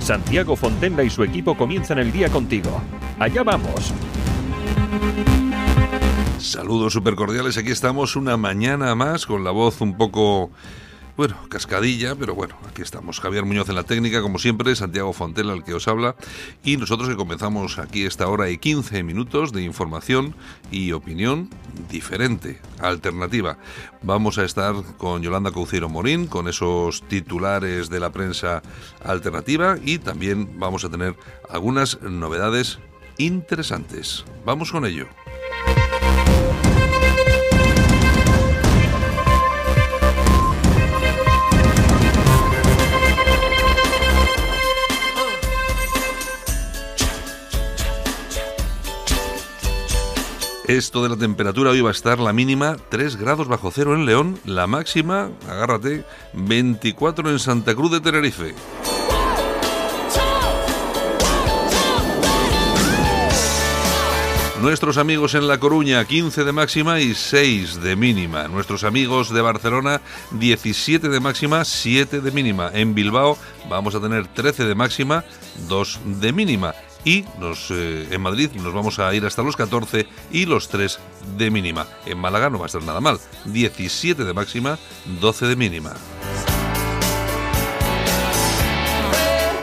Santiago Fontenla y su equipo comienzan el día contigo. Allá vamos. Saludos super cordiales, aquí estamos una mañana más con la voz un poco bueno, cascadilla, pero bueno, aquí estamos. Javier Muñoz en la técnica, como siempre, Santiago Fontela, el que os habla, y nosotros que comenzamos aquí esta hora y 15 minutos de información y opinión diferente, alternativa. Vamos a estar con Yolanda Cauciero Morín, con esos titulares de la prensa alternativa, y también vamos a tener algunas novedades interesantes. Vamos con ello. Esto de la temperatura hoy va a estar la mínima 3 grados bajo cero en León, la máxima, agárrate, 24 en Santa Cruz de Tenerife. Nuestros amigos en La Coruña, 15 de máxima y 6 de mínima. Nuestros amigos de Barcelona, 17 de máxima, 7 de mínima. En Bilbao vamos a tener 13 de máxima, 2 de mínima y eh, en Madrid nos vamos a ir hasta los 14 y los 3 de mínima. En Málaga no va a estar nada mal, 17 de máxima, 12 de mínima.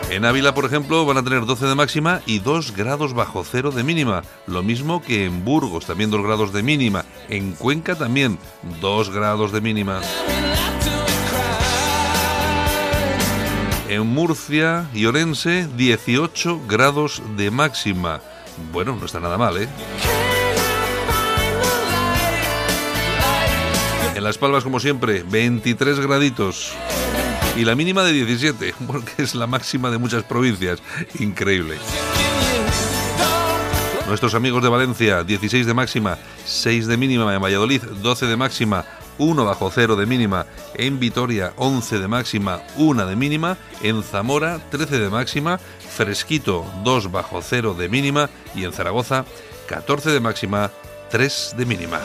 En Ávila, por ejemplo, van a tener 12 de máxima y 2 grados bajo cero de mínima. Lo mismo que en Burgos, también 2 grados de mínima. En Cuenca también 2 grados de mínima. En Murcia y Orense, 18 grados de máxima. Bueno, no está nada mal, ¿eh? En Las Palmas, como siempre, 23 graditos. Y la mínima de 17, porque es la máxima de muchas provincias. Increíble. Nuestros amigos de Valencia, 16 de máxima, 6 de mínima. En Valladolid, 12 de máxima, 1 bajo 0 de mínima, en Vitoria 11 de máxima, 1 de mínima, en Zamora 13 de máxima, Fresquito 2 bajo 0 de mínima y en Zaragoza 14 de máxima, 3 de mínima.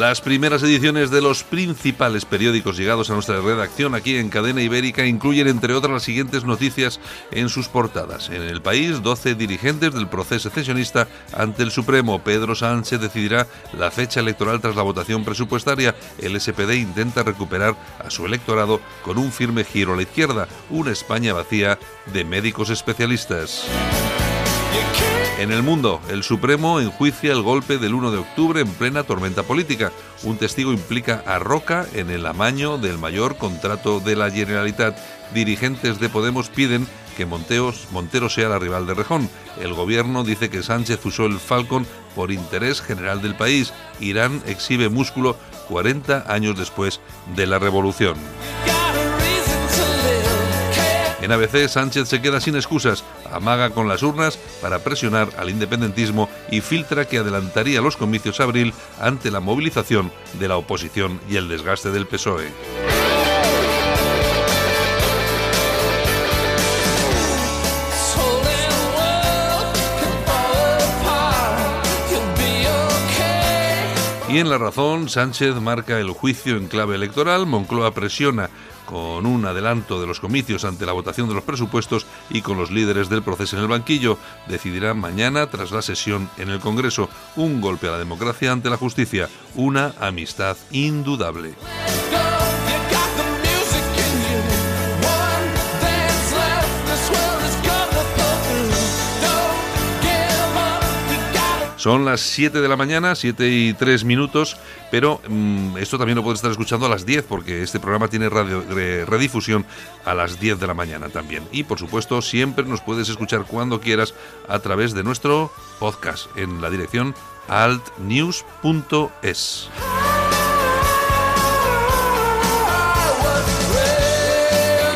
Las primeras ediciones de los principales periódicos llegados a nuestra redacción aquí en Cadena Ibérica incluyen, entre otras, las siguientes noticias en sus portadas. En el país, 12 dirigentes del proceso secesionista ante el Supremo. Pedro Sánchez decidirá la fecha electoral tras la votación presupuestaria. El SPD intenta recuperar a su electorado con un firme giro a la izquierda. Una España vacía de médicos especialistas. En el mundo, el Supremo enjuicia el golpe del 1 de octubre en plena tormenta política. Un testigo implica a Roca en el amaño del mayor contrato de la Generalitat. Dirigentes de Podemos piden que Monteos, Montero sea la rival de Rejón. El gobierno dice que Sánchez usó el Falcon por interés general del país. Irán exhibe músculo 40 años después de la revolución. En ABC, Sánchez se queda sin excusas, amaga con las urnas para presionar al independentismo y filtra que adelantaría los comicios abril ante la movilización de la oposición y el desgaste del PSOE. Y en La Razón, Sánchez marca el juicio en clave electoral, Moncloa presiona con un adelanto de los comicios ante la votación de los presupuestos y con los líderes del proceso en el banquillo, decidirá mañana, tras la sesión en el Congreso, un golpe a la democracia ante la justicia, una amistad indudable. Son las 7 de la mañana, 7 y 3 minutos, pero mm, esto también lo puedes estar escuchando a las 10 porque este programa tiene radio, redifusión a las 10 de la mañana también. Y por supuesto, siempre nos puedes escuchar cuando quieras a través de nuestro podcast en la dirección altnews.es.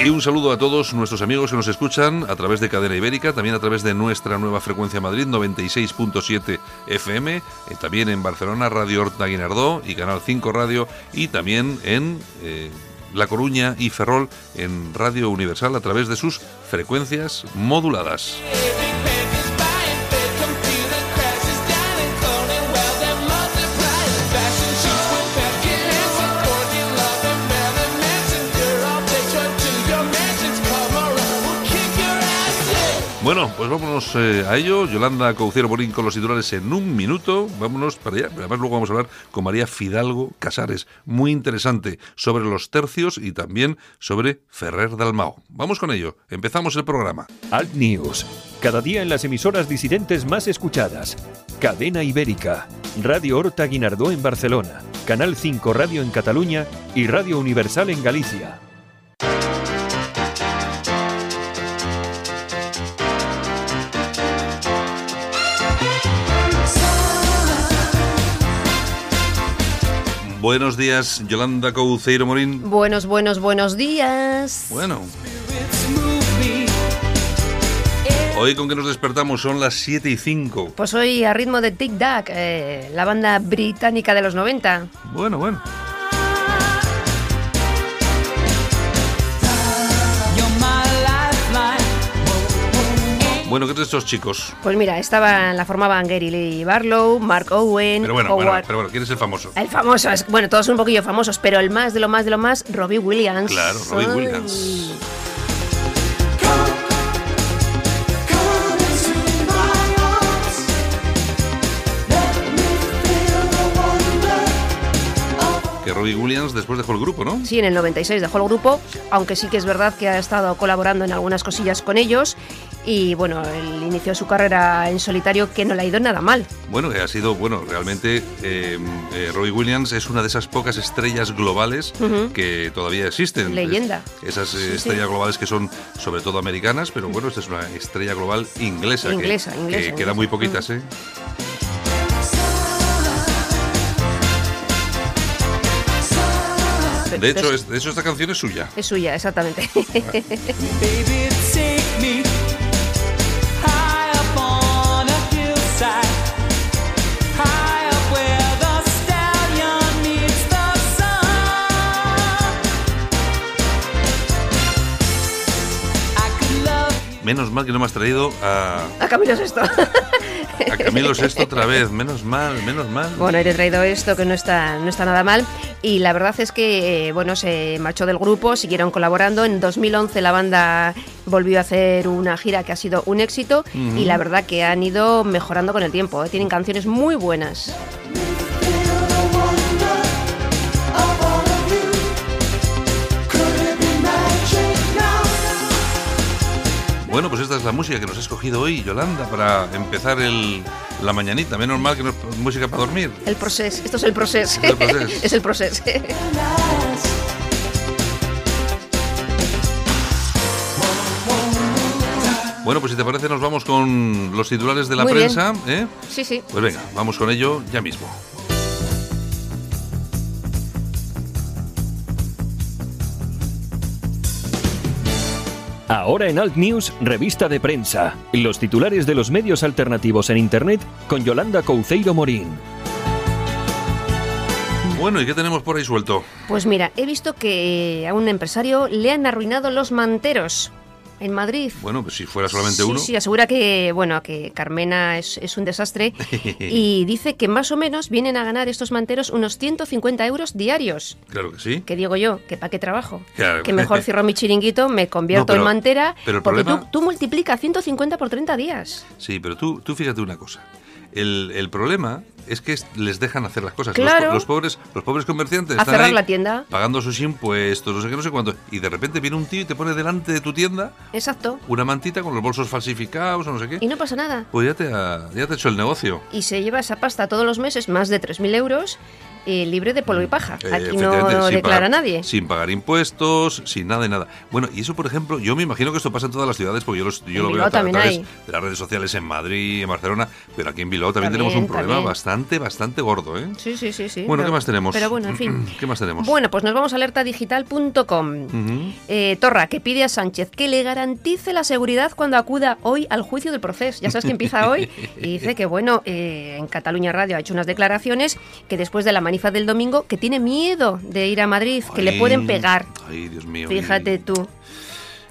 Y un saludo a todos nuestros amigos que nos escuchan a través de Cadena Ibérica, también a través de nuestra nueva frecuencia Madrid 96.7 FM, eh, también en Barcelona Radio Horta Guinardó y Canal 5 Radio y también en eh, La Coruña y Ferrol en Radio Universal a través de sus frecuencias moduladas. Bueno, pues vámonos eh, a ello. Yolanda Cauciero Borín con los titulares en un minuto. Vámonos para allá. Además, luego vamos a hablar con María Fidalgo Casares. Muy interesante sobre los tercios y también sobre Ferrer Dalmao. Vamos con ello. Empezamos el programa. Alt News. Cada día en las emisoras disidentes más escuchadas. Cadena Ibérica. Radio Horta Guinardó en Barcelona. Canal 5 Radio en Cataluña y Radio Universal en Galicia. Buenos días, Yolanda Couceiro Morín. Buenos, buenos, buenos días. Bueno. Hoy con que nos despertamos son las 7 y 5. Pues hoy a ritmo de Tic Tac, eh, la banda británica de los 90. Bueno, bueno. Bueno, ¿qué de estos chicos? Pues mira, estaban, la formaban Gary Lee Barlow, Mark Owen, Pero bueno, Howard. bueno, pero bueno, ¿quién es el famoso? El famoso, es, bueno, todos son un poquillo famosos, pero el más de lo más de lo más, Robbie Williams. Claro, Robbie. Williams. Robbie Williams después dejó el grupo, ¿no? Sí, en el 96 dejó el grupo, aunque sí que es verdad que ha estado colaborando en algunas cosillas con ellos. Y bueno, él inició su carrera en solitario que no le ha ido nada mal. Bueno, que ha sido, bueno, realmente eh, eh, Robbie Williams es una de esas pocas estrellas globales que todavía existen. Leyenda. Es- esas eh, sí. estrellas globales que son sobre todo americanas, pero bueno, esta es una estrella global inglesa. que- Inglesa, que, inglesa, queda inglesa. muy poquitas, ¿eh? De hecho, Es- es- de hecho, esta canción es suya. Es suya, exactamente. Menos mal que no me has traído a, a Camilo Sesto. a Camilo Sesto otra vez. Menos mal, menos mal. Bueno, he traído esto que no está, no está nada mal. Y la verdad es que, eh, bueno, se marchó del grupo, siguieron colaborando. En 2011 la banda volvió a hacer una gira que ha sido un éxito. Y la verdad que han ido mejorando con el tiempo. ¿eh? Tienen canciones muy buenas. Bueno, pues esta es la música que nos ha escogido hoy, Yolanda, para empezar el, la mañanita. Menos mal que no es música para dormir. El proceso, esto es el proceso. Es el procés. es el proceso. Bueno, pues si te parece nos vamos con los titulares de la Muy prensa. ¿eh? sí, sí. Pues venga, vamos con ello ya mismo. Ahora en Alt News, revista de prensa. Los titulares de los medios alternativos en Internet con Yolanda Couceiro Morín. Bueno, ¿y qué tenemos por ahí suelto? Pues mira, he visto que a un empresario le han arruinado los manteros en Madrid. Bueno, pues si fuera solamente sí, uno. Sí, asegura que, bueno, que Carmena es, es un desastre y dice que más o menos vienen a ganar estos manteros unos 150 euros diarios. Claro que sí. Que digo yo, que para qué trabajo. Claro. Que mejor cierro mi chiringuito, me convierto No, pero- en mantera, pero el porque problema- tú, tú multiplica 150 por 30 días. Sí, pero tú, tú fíjate una cosa. El, el problema es que es- les dejan hacer las cosas. Los Claro. po- Los, pobres, los pobres comerciantes A están cerrar ahí la tienda. pagando sus impuestos, no sé qué, no sé cuánto. Y de repente viene un tío y te pone delante de tu tienda Exacto. una mantita con los bolsos falsificados o no sé qué. Y no pasa nada. Pues ya te ha, ya te ha hecho el negocio. Y se lleva esa pasta todos los meses, más de 3.000 euros, eh, libre de polvo y paja. Eh, Aquí no declara pagar- nadie. Sin pagar impuestos, sin nada y nada. Bueno, y eso, por ejemplo, yo me imagino que esto pasa en todas las ciudades, porque yo, los- yo lo veo Bilbao a, través de las redes sociales en Madrid, en Barcelona, pero aquí en Bilbao también, También, tenemos un problema también. bastante, bastante gordo, ¿eh? Sí, sí, sí, sí. Bueno, Pero- ¿qué más tenemos? Pero bueno, en fin. ¿Qué más tenemos? Bueno, pues nos vamos a alertadigital.com. Ujú. Eh, Torra, que pide a Sánchez que le garantice la seguridad cuando acuda hoy al juicio del proceso. Ya sabes que empieza hoy. Y dice que, bueno, eh, en Cataluña Radio ha hecho unas declaraciones que después de la manifa del domingo, que tiene miedo de ir a Madrid, que le pueden pegar. Ay, Dios mío. Fíjate tú.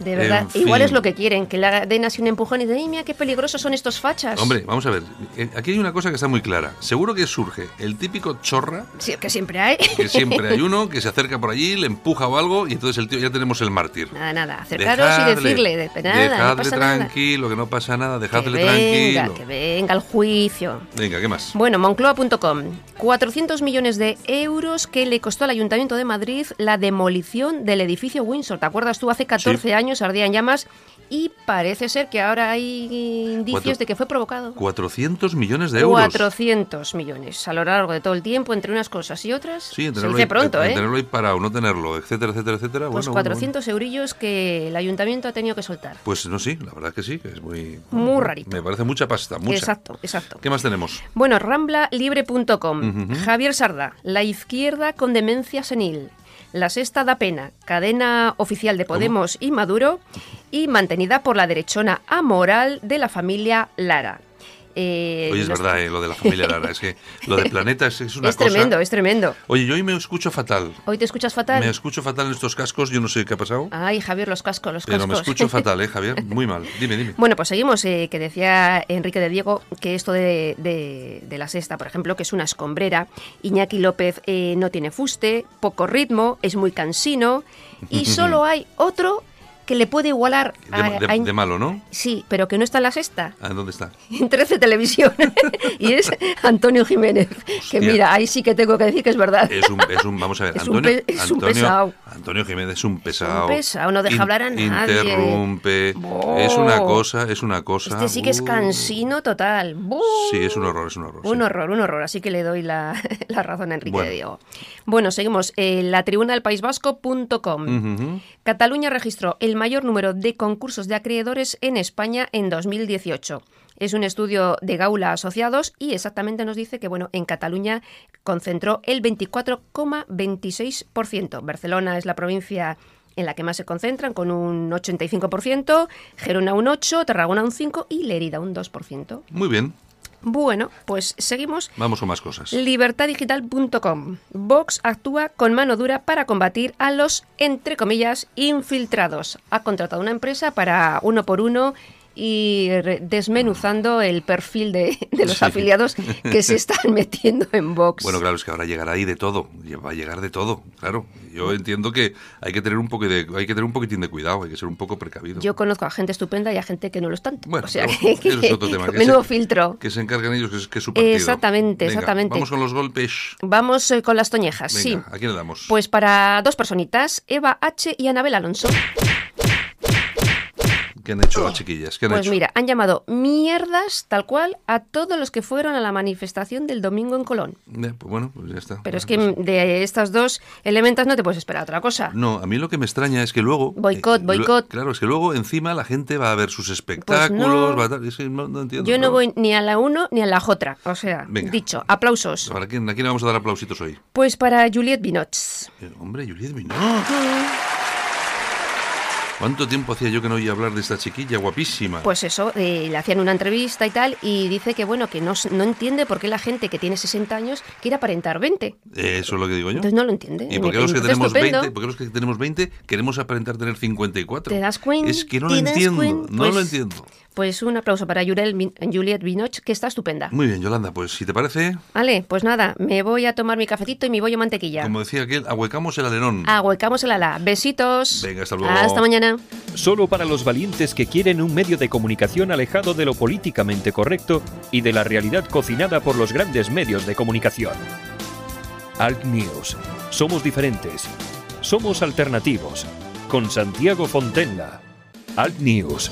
De verdad. En Igual fin. es lo que quieren, que le den así un empujón y de, ay, mira qué peligrosos son estos fachas. Hombre, vamos a ver. eh, Aquí hay una cosa que está muy clara. Seguro que surge el típico chorra, Sí, que siempre hay. que siempre hay uno que se acerca por allí, le empuja o algo, y entonces el tío ya tenemos el mártir. Nada, nada. Acercaros Dejadle, y decirle, de, nada, no dejadle pasa nada. tranquilo, que no pasa nada, Que dejadle venga, tranquilo. que venga al juicio. Venga, ¿qué más? Bueno, Moncloa.com. 400 millones de euros que le costó al Ayuntamiento de Madrid la demolición del edificio Windsor. ¿Te acuerdas tú? Hace 14 años ardía en llamas y parece ser que ahora hay indicios Cuatro- de que fue provocado. 400 millones de euros. 400 millones a lo largo de todo el tiempo, entre unas cosas y otras. Sí, Se dice ahí, pronto, ¿eh? tenerlo ahí parado, no tenerlo, etcétera, etcétera, etcétera. Pues bueno, bueno, 400 eurillos que el ayuntamiento ha tenido que soltar. bueno. Pues no, sí, la verdad que sí, que es muy... Muy rarito. Me parece mucha pasta, mucha. Exacto, exacto. ¿Qué más tenemos? Bueno, ramblalibre.com. Ujú. Javier Sarda, la izquierda con demencia senil. La sexta da pena, cadena oficial de Podemos y Maduro y mantenida por la derechona amoral de la familia Lara. Eh, Oye, es los- verdad, eh, lo de la familia Lara. Es que lo de Planeta es, es una Es cosa... tremendo, es tremendo. Oye, yo hoy me escucho fatal. Hoy te escuchas fatal. Me escucho fatal en estos cascos, yo no sé qué ha pasado. Ay, Javier, los cascos, los pero cascos. me escucho fatal, ¿eh, Javier? Muy mal. Dime, dime. Bueno, pues seguimos, eh, que decía Enrique de Diego que esto de, de- de la sexta, por ejemplo, que es una escombrera, Iñaki López eh, no tiene fuste, poco ritmo, es muy cansino y solo hay otro que le puede igualar De, a, de- a- de malo, ¿no? Sí, pero que no está en la sexta, Ah, ¿Dónde está? en 13 Televisión, y es Antonio Jiménez, que Hostia. mira, ahí sí que tengo que decir que es verdad. Es un, es un vamos a ver, Es un Antonio, pe- es un Antonio, pesado. Antonio Jiménez es un pesado. pesado, no deja hablar a nadie. Interrumpe. Bo. Es una cosa, es una cosa. Este sí que es Uh. cansino total. ¡Bu! Sí, es un horror, es un horror. Un sí. horror, un horror. Así que le doy la, la razón a Enrique Bueno. de Diego. Bueno, seguimos. Eh, la tribuna del País Vasco.com. Cataluña registró el mayor número de concursos de acreedores en España en 2018. Es un estudio de Gaula Asociados y exactamente nos dice que bueno, en Cataluña concentró el 24,26%. Barcelona es la provincia en la que más se concentran, con un 85%, Gerona un 8%, Tarragona un 5% y Lérida un 2%. Muy bien, Bueno, pues seguimos vamos con más cosas. Libertadigital.com. Vox actúa con mano dura para combatir a los, entre comillas, infiltrados. Ha contratado una empresa para uno por uno y desmenuzando el perfil de, de los Sí. afiliados que se están metiendo en Vox. Bueno, claro, es que ahora llegará ahí de todo, va a llegar de todo, claro. Yo entiendo que hay que tener un poco de, hay que tener un poquitín de cuidado, hay que ser un poco precavido. Yo conozco a gente estupenda y a gente que no lo es tanto. Bueno, o sea, que, es otro tema, que menudo se- filtro. que se encargan ellos, que es, que es su partido. Exactamente, Venga, exactamente. Vamos con los golpes. Vamos eh, con las toñejas, Venga, sí. ¿a quién le damos? Pues para dos personitas, Eva H. y Anabel Alonso. ¿Qué han hecho las chiquillas? ¿Qué han Pues hecho? mira, han llamado mierdas tal cual a todos los que fueron a la manifestación del domingo en Colón. Eh, pues bueno, pues ya está. Pero es que de estos dos elementos no te puedes esperar otra cosa. No, a mí lo que me extraña es que luego... Boicot, eh, boicot. claro, es que luego encima la gente va a ver sus espectáculos, no. va a no, no entiendo. Yo no voy ni a la uno ni a la otra. O sea, Venga. dicho, aplausos. ¿Para quién, ¿A quién le vamos a dar aplausitos hoy? Pues para Juliette Binoche. Eh, hombre, Juliette Binoche. ¿Cuánto tiempo hacía yo que no oía hablar de esta chiquilla guapísima? Pues eso, eh, le hacían una entrevista y tal, y dice que bueno, que no, no entiende por qué la gente que tiene 60 años quiere aparentar 20. Eh, Eso es lo que digo yo. Entonces no lo entiende. ¿Y por qué los que tenemos estupendo. 20, por qué los que tenemos 20 queremos aparentar tener 54? ¿Te das cuenta? Es que no ¿Te lo entiendo, no lo Pues- entiendo. Pues un aplauso para Juliette Binoche, que está estupenda. Muy bien, Yolanda, pues si te parece, Vale, pues nada, me voy a tomar mi cafecito y mi bollo mantequilla. como decía aquel, ahuecamos el alerón. Ahuecamos el ala. Besitos. Venga, hasta luego. Hasta mañana. Solo para los valientes que quieren un medio de comunicación alejado de lo políticamente correcto y de la realidad cocinada por los grandes medios de comunicación. Alt News. Somos diferentes. Somos alternativos. Con Santiago Fontenla. Alt News.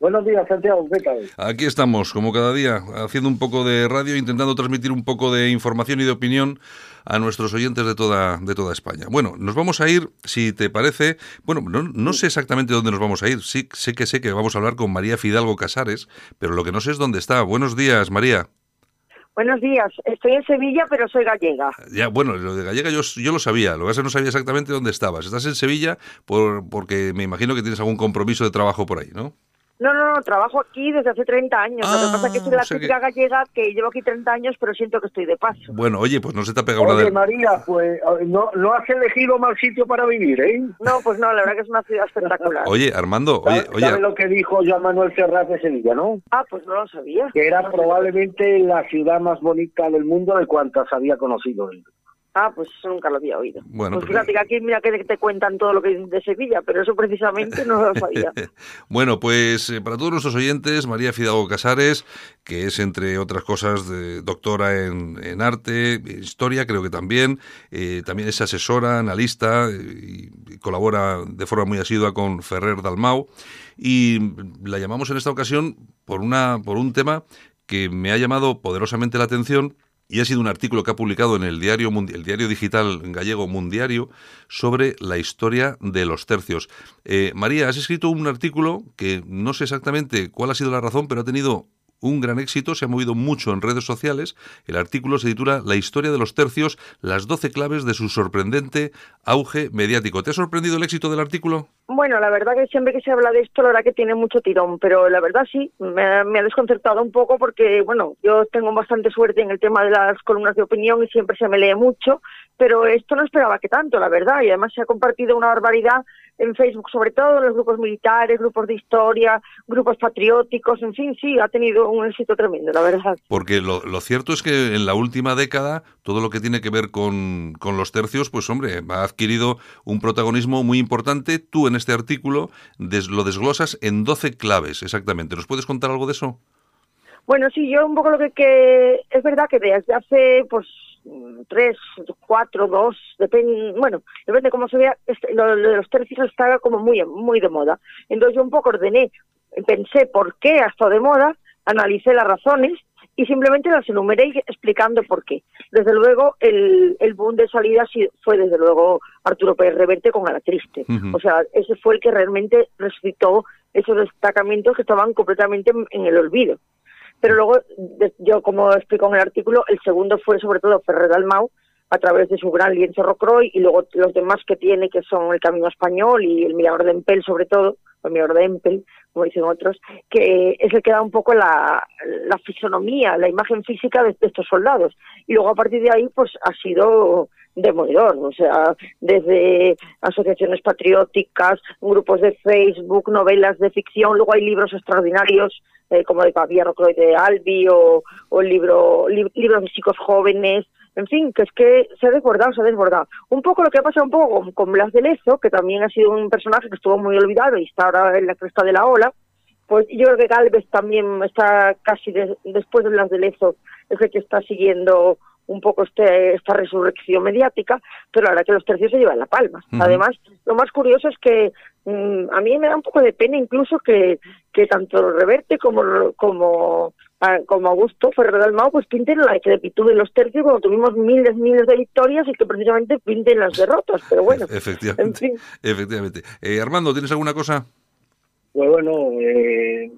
Buenos días, Santiago. ¿Qué tal? Aquí estamos, como cada día, haciendo un poco de radio, intentando transmitir un poco de información y de opinión a nuestros oyentes de toda, de toda España. Bueno, nos vamos a ir, si te parece, bueno, no, no sé exactamente dónde nos vamos a ir. Sí, sé que sé que vamos a hablar con María Fidalgo Casares, pero lo que no sé es dónde está. Buenos días, María. Buenos días, estoy en Sevilla, pero soy gallega. Ya, bueno, lo de Gallega yo, yo lo sabía, lo que pasa es que no sabía exactamente dónde estabas. Estás en Sevilla por, porque me imagino que tienes algún compromiso de trabajo por ahí, ¿no? No, no, no, trabajo aquí desde hace 30 años. lo que pasa es que soy Ah, la o sea que- típica gallega que llevo aquí 30 años, pero siento que estoy de paso. Bueno, oye, pues no se te ha pegado Oye. María, pues no, no has elegido mal sitio para vivir, ¿eh? No, pues no, la verdad que es una ciudad espectacular. Oye, Armando, oye, ¿Sabes oye, sabes lo que dijo Joan Manuel Serrat de Sevilla, no? Ah, pues no lo sabía. Que era probablemente la ciudad más bonita del mundo de cuantas había conocido él. Ah, pues eso nunca lo había oído. Bueno, pues fíjate que aquí mira que te cuentan todo lo que dicen de Sevilla, pero eso precisamente no lo sabía. Bueno, pues eh, para todos nuestros oyentes, María Fidalgo Casares, que es entre otras cosas de- doctora en, en arte, historia, creo que también, eh, también es asesora, analista eh, y, y colabora de forma muy asidua con Ferrer Dalmau y la llamamos en esta ocasión por una por un tema que me ha llamado poderosamente la atención y ha sido un artículo que ha publicado en el diario, el diario digital gallego Mundiario sobre la historia de los tercios. Eh, María, has escrito un artículo que no sé exactamente cuál ha sido la razón, pero ha tenido un gran éxito, se ha movido mucho en redes sociales. El artículo se titula La historia de los tercios, las 12 claves de su sorprendente auge mediático. ¿Te ha sorprendido el éxito del artículo? Bueno, la verdad que siempre que se habla de esto, la verdad que tiene mucho tirón, pero la verdad sí, me, ha- me ha desconcertado un poco porque, bueno, yo tengo bastante suerte en el tema de las columnas de opinión y siempre se me lee mucho, pero esto no esperaba que tanto, la verdad, y además se ha compartido una barbaridad en Facebook, sobre todo en los grupos militares, grupos de historia, grupos patrióticos, en fin, sí, ha tenido un éxito tremendo, la verdad. Porque lo, lo cierto es que en la última década todo lo que tiene que ver con, con los tercios, pues hombre, ha adquirido un protagonismo muy importante. Tú en este artículo des- lo desglosas en 12 claves, exactamente. ¿Nos puedes contar algo de eso? Bueno, sí, yo un poco lo que, que es verdad que desde hace pues mm, tres, cuatro, dos, depende, bueno, depende cómo se vea, este, lo, lo de los tercios está como muy muy de moda. Entonces yo un poco ordené, pensé por qué ha estado de moda, analicé las razones y simplemente las enumeré explicando por qué. Desde luego el, el boom de salida fue desde luego Arturo Pérez Reverte con A la Triste. O sea, ese fue el que realmente resucitó esos destacamentos que estaban completamente en- en el olvido. Pero luego, yo como explico en el artículo, el segundo fue sobre todo Ferrer Dalmau, a través de su gran lienzo Rocroi, y luego los demás que tiene, que son El Camino Español y El Mirador de Empel, sobre todo, o El Mirador de Empel, como dicen otros, que es el que da un poco la, la fisonomía, la imagen física de, de estos soldados. Y luego a partir de ahí, pues ha sido demoledor, o sea, desde asociaciones patrióticas, grupos de Facebook, novelas de ficción, luego hay libros extraordinarios eh, como de Pavía Rocroi de Albi o, o libro, li- libros de chicos jóvenes, en fin, que es que se ha desbordado, se ha desbordado. Un poco lo que ha pasado un poco con, con Blas de Lezo, que también ha sido un personaje que estuvo muy olvidado y está ahora en la cresta de la ola, pues yo creo que Galvez también está casi de- después de Blas de Lezo, es el que está siguiendo un poco este, esta resurrección mediática, pero verdad que los tercios se llevan la palma. Ujú. Además, lo más curioso es que mm, a mí me da un poco de pena incluso que, que tanto Reverte como como como Augusto Ferrer Dalmau pues pinten la decrepitud de los tercios cuando tuvimos miles miles de victorias y que precisamente pinten las derrotas, pero bueno, Efectivamente. en fin. Efectivamente. Eh, Armando, ¿tienes alguna cosa? Pues bueno, eh,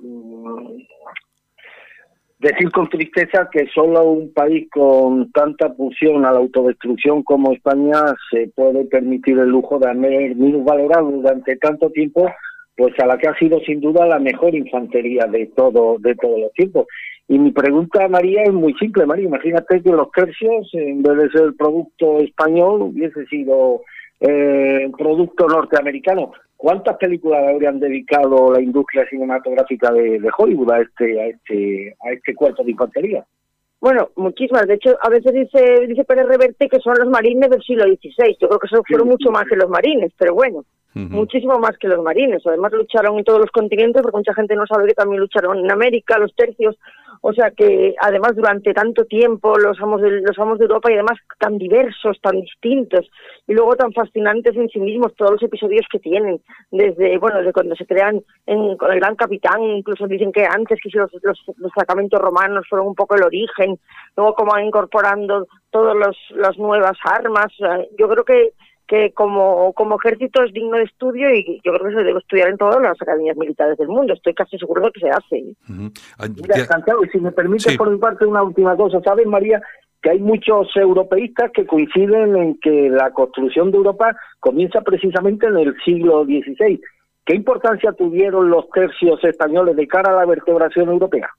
decir con tristeza que solo un país con tanta pulsión a la autodestrucción como España se puede permitir el lujo de haber valorado durante tanto tiempo pues a la que ha sido sin duda la mejor infantería de todo de todos los tiempos. Y mi pregunta, María, es muy simple, María. Imagínate que los tercios, en vez de ser producto español, hubiese sido eh, producto norteamericano. ¿Cuántas películas habrían dedicado la industria cinematográfica de, de Hollywood a este, a este, a este cuerpo de infantería? Bueno, muchísimas. De hecho, a veces dice dice Pérez Reverte que son los marines del siglo XVI. Yo creo que eso fueron mucho más que los marines, pero bueno, Muchísimo más que los marines. Además lucharon en todos los continentes, porque mucha gente no sabe que también lucharon en América, los tercios. O sea que además durante tanto tiempo los amos de, los amos de Europa y además tan diversos, tan distintos y luego tan fascinantes en sí mismos todos los episodios que tienen, desde bueno desde cuando se crean en, con el Gran Capitán, incluso dicen que antes que los, los, los romanos fueron un poco el origen, luego como van incorporando todas las nuevas armas, yo creo que que como, como ejército es digno de estudio y yo creo que se debe estudiar en todas las academias militares del mundo. Estoy casi seguro de que se hace. Ah, Mira, ya- Santiago, y si me permite Sí. por mi parte una última cosa, ¿sabes, María? Que hay muchos europeístas que coinciden en que la construcción de Europa comienza precisamente en el siglo XVI. ¿Qué importancia tuvieron los tercios españoles de cara a la vertebración europea?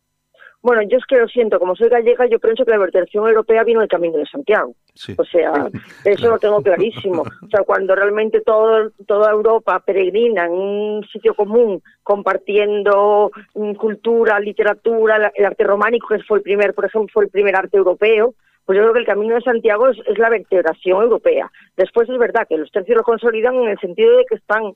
Bueno, yo es que lo siento, como soy gallega, yo pienso que la vertebración europea vino del Camino de Santiago. sí. O sea, eso lo tengo clarísimo. O sea, cuando realmente todo, toda Europa peregrina en un sitio común, compartiendo mm, cultura, literatura, el arte románico, que fue el primer, por ejemplo, fue el primer arte europeo, pues yo creo que el Camino de Santiago es, es la vertebración europea. Después es verdad que los tercios lo consolidan en el sentido de que están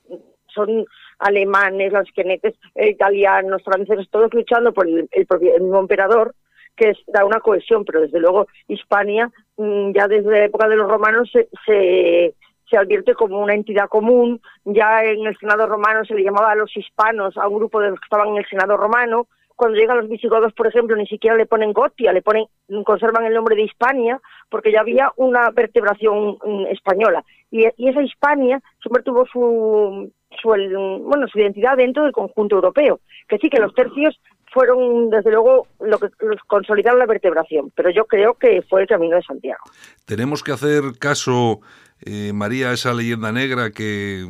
son alemanes, los quenetes, eh, italianos, franceses, todos luchando por el, propio- el mismo emperador, que da una cohesión, pero desde luego Hispania mm, ya desde la época de los romanos se, se, advierte como una entidad común, ya en el Senado romano se le llamaba a los hispanos, a un grupo de los que estaban en el Senado romano, cuando llegan los visigodos, por ejemplo, ni siquiera le ponen Gotia, le ponen, conservan el nombre de Hispania, porque ya había una vertebración mm, española. Y esa Hispania siempre tuvo su, su, el- bueno, su identidad dentro del conjunto europeo. Que sí, que los tercios fueron, desde luego, lo que consolidaron la vertebración, pero yo creo que fue el camino de Santiago. Tenemos que hacer caso, eh, María, a esa leyenda negra que,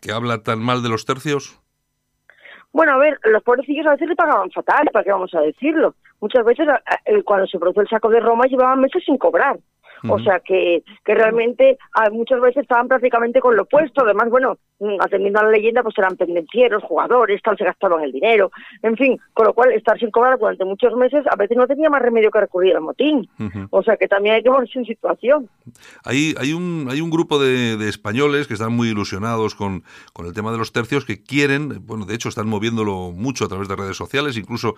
que habla tan mal de los tercios. Bueno, a ver, los pobrecillos a veces le pagaban fatal, ¿para qué vamos a decirlo? Muchas veces, eh, cuando se produjo el saco de Roma, llevaban meses sin cobrar. O sea que, que realmente a- muchas veces estaban prácticamente con lo opuesto. Además, bueno, atendiendo a la leyenda, pues eran pendencieros, jugadores, tal, se gastaban el dinero. En fin, con lo cual estar sin cobrar durante muchos meses a veces no tenía más remedio que recurrir al motín. O sea que también hay que ponerse en situación. Hay, hay, un, hay un grupo de, de españoles que están muy ilusionados con, con el tema de los tercios, que quieren, bueno, de hecho están moviéndolo mucho a través de redes sociales, incluso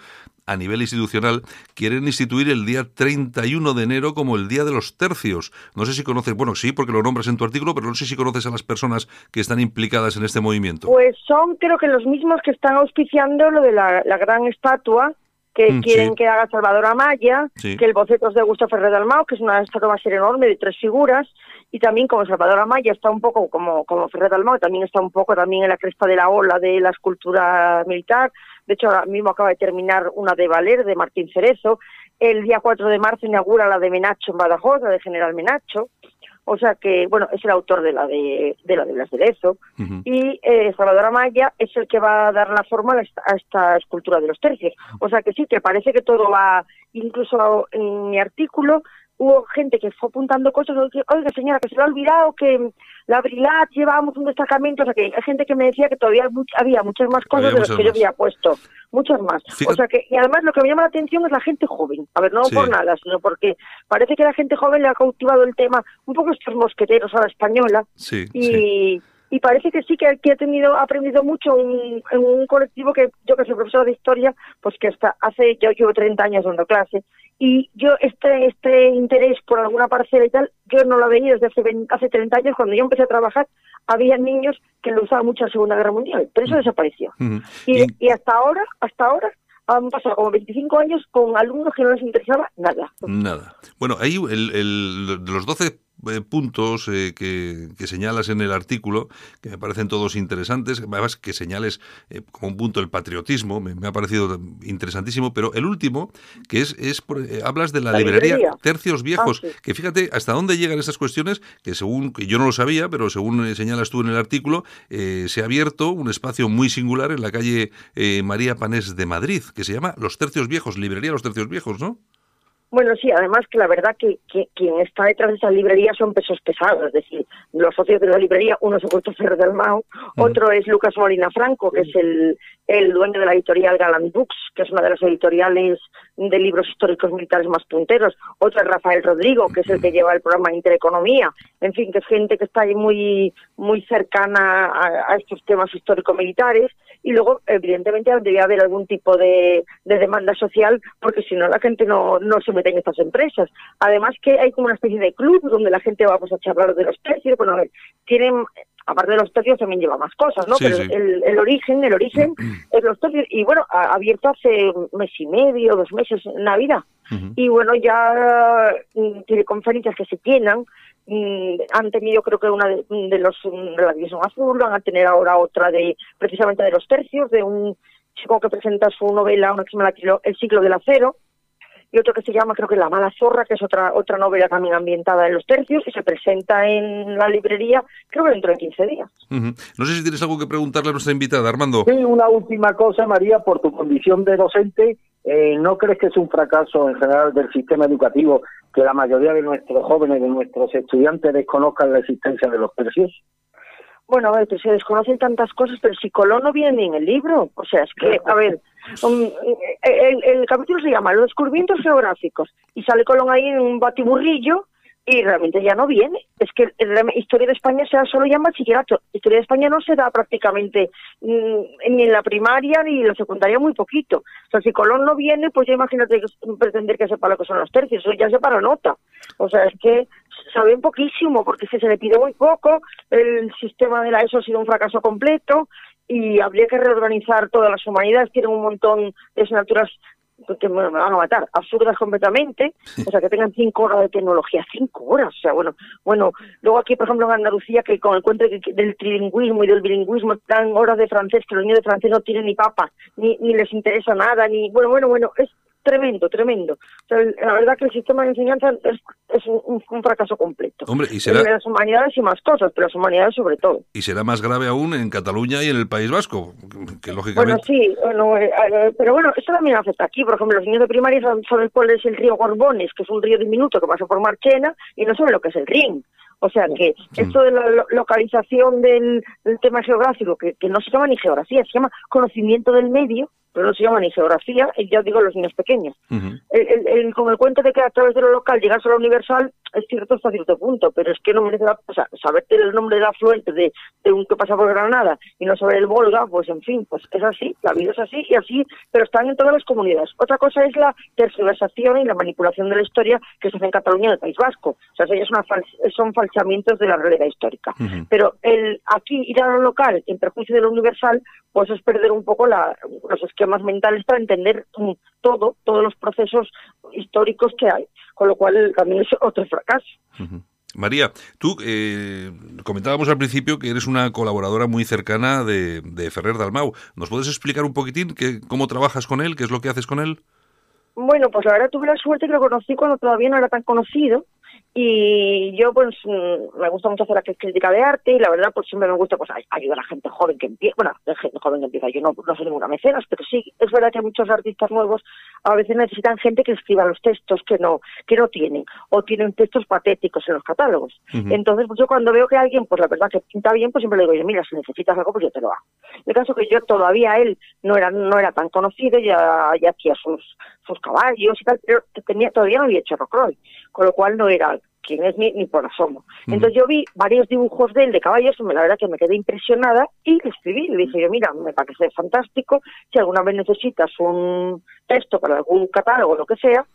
a nivel institucional, quieren instituir el día 31 de enero como el Día de los Tercios. No sé si conoces, bueno, sí, porque lo nombras en tu artículo, pero no sé si conoces a las personas que están implicadas en este movimiento. Pues son creo que los mismos que están auspiciando lo de la, la gran estatua que Mm, quieren sí. que haga Salvador Amaya, Sí. que el boceto es de Gustavo Ferrer Dalmau, que es una estatua va a ser enorme de tres figuras, y también como Salvador Amaya está un poco como, como Ferrer Dalmau, también está un poco también en la cresta de la ola de la escultura militar, de hecho ahora mismo acaba de terminar una de Valer, de Martín Cerezo, el día 4 de marzo inaugura la de Menacho en Badajoz, la de General Menacho, o sea que, bueno, es el autor de la de, de la de Blas de Lezo, y eh, Salvador Amaya es el que va a dar la forma a esta, a esta escultura de los tercios. O sea que sí, que parece que todo va, incluso en mi artículo hubo gente que fue apuntando cosas, oiga, señora, que se le ha olvidado que la Brilat llevábamos un destacamento, o sea que hay gente que me decía que todavía había muchas más cosas Había de las que yo había puesto, muchas más. Fíjate- O sea que, y además lo que me llama la atención es la gente joven, a ver, no Sí. por nada, sino porque parece que la gente joven le ha cautivado el tema, un poco estos mosqueteros a la española, Sí, y, sí. y parece que sí que, que ha tenido ha aprendido mucho un- en un colectivo que yo que soy profesora de historia pues que hasta hace yo llevo 30 años dando clase y yo este este interés por alguna parcela y tal yo no lo veía desde hace 20 hace 30 años. Cuando yo empecé a trabajar había niños que lo usaban mucho en la Segunda Guerra Mundial pero eso desapareció. Y, Y- y hasta ahora hasta ahora han pasado como 25 años con alumnos que no les interesaba nada. Nada. Bueno, ahí el, el- de los 12 eh, puntos eh, que, que señalas en el artículo, que me parecen todos interesantes, además que señales eh, como un punto el patriotismo, me, me ha parecido interesantísimo, pero el último, que es, es por- eh, hablas de la, La librería, librería. Tercios Viejos, Ah, sí. que fíjate hasta dónde llegan estas cuestiones, que según, que yo no lo sabía, pero según eh, señalas tú en el artículo, se ha abierto un espacio muy singular en la calle eh, María Panés de Madrid, que se llama Los Tercios Viejos, Librería Los Tercios Viejos, ¿no? Bueno, sí, además que la verdad que, que quien está detrás de esa librería son pesos pesados, es decir, los socios de la librería, uno es Augusto Ferrer del Mau, otro es Lucas Molina Franco, que es el, el dueño de la editorial Galant Books, que es una de las editoriales de libros históricos militares más punteros. Otro es Rafael Rodrigo, que es el que lleva el programa Intereconomía. En fin, que es gente que está ahí muy, muy cercana a, a estos temas histórico-militares. Y luego, evidentemente, debe haber algún tipo de, de demanda social, porque si no, la gente no, no se mete en estas empresas. Además, que hay como una especie de club donde la gente va a charlar de los precios. Bueno, a ver, tienen aparte de los tercios también lleva más cosas, ¿no? Sí, Pero sí. El, el origen, el origen es los tercios. Y bueno, ha abierto hace un mes y medio, dos meses en Navidad. Y bueno, ya mm, tiene conferencias que se llenan. Mm, han tenido creo que una de, de los mm, de la división azul, van a tener ahora otra de precisamente de los tercios, de un chico que presenta su novela, una que se llama La- El ciclo del acero, y otro que se llama creo que La mala zorra, que es otra otra novela también ambientada en los tercios, y se presenta en la librería creo que dentro de 15 días. No sé si tienes algo que preguntarle a nuestra invitada, Armando. Sí, una última cosa, María, por tu condición de docente, eh, ¿no crees que es un fracaso en general del sistema educativo que la mayoría de nuestros jóvenes, de nuestros estudiantes, desconozcan la existencia de los tercios? Bueno, a ver, que se desconocen tantas cosas, pero si Colón no viene ni en el libro. O sea, es que, a ver, el, el capítulo se llama Los descubrimientos geográficos y sale Colón ahí en un batiburrillo y realmente ya no viene. Es que la historia de España se da solo ya en bachillerato. Historia de España no se da prácticamente mm, ni en la primaria ni en la secundaria muy poquito. O sea, si Colón no viene, pues ya imagínate que pretender que sepa lo que son los tercios, eso ya se para nota. O sea, es que saben poquísimo, porque se le pide muy poco, el sistema de la ESO ha sido un fracaso completo y habría que reorganizar todas las humanidades, tienen un montón de asignaturas que me, me van a matar, absurdas completamente, o sea, que tengan cinco horas de tecnología, cinco horas, o sea, bueno, bueno, luego aquí, por ejemplo, en Andalucía, que con el cuento de- del trilingüismo y del bilingüismo dan horas de francés, que los niños de francés no tienen ni papa, ni, ni les interesa nada, ni, bueno, bueno, bueno, es tremendo, tremendo. O sea, la verdad que el sistema de enseñanza es, es un, un- fracaso completo. Hombre, y En será, las humanidades y más cosas, pero las humanidades sobre todo. y será más grave aún en Cataluña y en el País Vasco, que Bueno, lógicamente... sí, bueno, eh, pero bueno, esto también afecta aquí. Por ejemplo, los niños de primaria saben, cuál es el río Gorbones, que es un río diminuto que pasa por Marchena, y no saben lo que es el Rin. O sea que esto de la lo- localización del, del tema geográfico, que, que no se llama ni geografía, se llama conocimiento del medio, pero no se llama ni geografía, y ya digo los niños pequeños. Ujú. El, el- el- con el cuento de que a través de lo local llegas a lo universal, es cierto hasta cierto punto, pero es que no merece la o sea, saberte el nombre del afluente de, de un que pasa por Granada y no saber el Volga, pues en fin, pues es así, la vida es así y así, pero están en todas las comunidades. Otra cosa es la tergiversación y la manipulación de la historia que se hace en Cataluña y en el País Vasco. O sea, es una fal- son falsamientos de la realidad histórica. Ujú. Pero el aquí ir a lo local en perjuicio de lo universal, pues es perder un poco la, los esquemas mentales para entender todo, todos los procesos históricos que hay. Con lo cual también es otro fracaso. María, tú eh, comentábamos al principio que eres una colaboradora muy cercana de, de Ferrer Dalmau. ¿Nos puedes explicar un poquitín que, cómo trabajas con él, qué es lo que haces con él? Bueno, pues la verdad tuve la suerte que lo conocí cuando todavía no era tan conocido y yo pues mm, me gusta mucho hacer la crítica de arte y la verdad pues siempre me gusta pues ay- ayudar a la gente joven que empieza, bueno, la gente joven que empieza, yo no, no soy ninguna mecenas, pero sí, es verdad que muchos artistas nuevos a veces necesitan gente que escriba los textos que no, que no tienen, o tienen textos patéticos en los catálogos. Entonces, pues yo cuando veo que alguien, pues la verdad que pinta bien, pues siempre le digo, mira, si necesitas algo, pues yo te lo hago. El caso que yo todavía él no era, no era tan conocido, ya, ya hacía sus, sus caballos y tal, pero tenía, todavía no había hecho Rocroi, con lo cual no era quien es ni, ni por asomo. Entonces yo vi varios dibujos de él de caballos, y la verdad que me quedé impresionada y le escribí, le dije yo, mira, me parece fantástico, si alguna vez necesitas un texto para algún catálogo o lo que sea,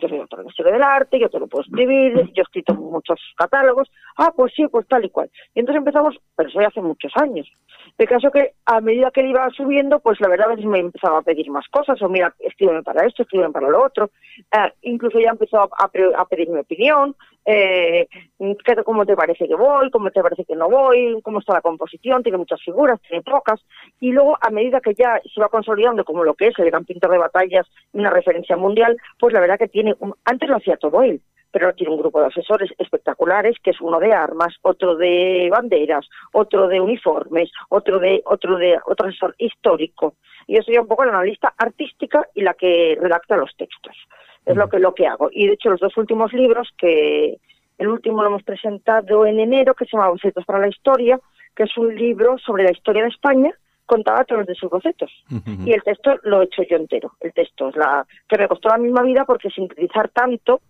yo soy autor de historia del arte, yo te lo puedo escribir, yo he escrito muchos catálogos, ah, pues sí, pues tal y cual. Y entonces empezamos, pero eso ya hace muchos años. El caso que a medida que él iba subiendo, pues la verdad a veces me empezaba a pedir más cosas, o mira, escríbeme para esto, escríbeme para lo otro. Eh, incluso ya empezó a, pedir mi opinión, eh, ¿qué- ¿cómo te parece que voy? ¿Cómo te parece que no voy? ¿Cómo está la composición? Tiene muchas figuras, tiene pocas. Y luego, a medida que ya se va consolidando como lo que es el gran pintor de batallas, una referencia mundial, pues la verdad que tiene, un- antes lo hacía todo él, pero ahora tiene un grupo de asesores espectaculares, que es uno de armas, otro de banderas, otro de uniformes, otro de, otro de, otro asesor histórico. Y yo soy un poco la analista artística y la que redacta los textos. Es lo que, lo que hago. Y de hecho, los dos últimos libros, que el último lo hemos presentado en enero, que se llama Bocetos para la Historia, que es un libro sobre la historia de España, contada a través de sus bocetos. Y el texto lo he hecho yo entero, el texto, la que me costó la misma vida porque sintetizar tanto,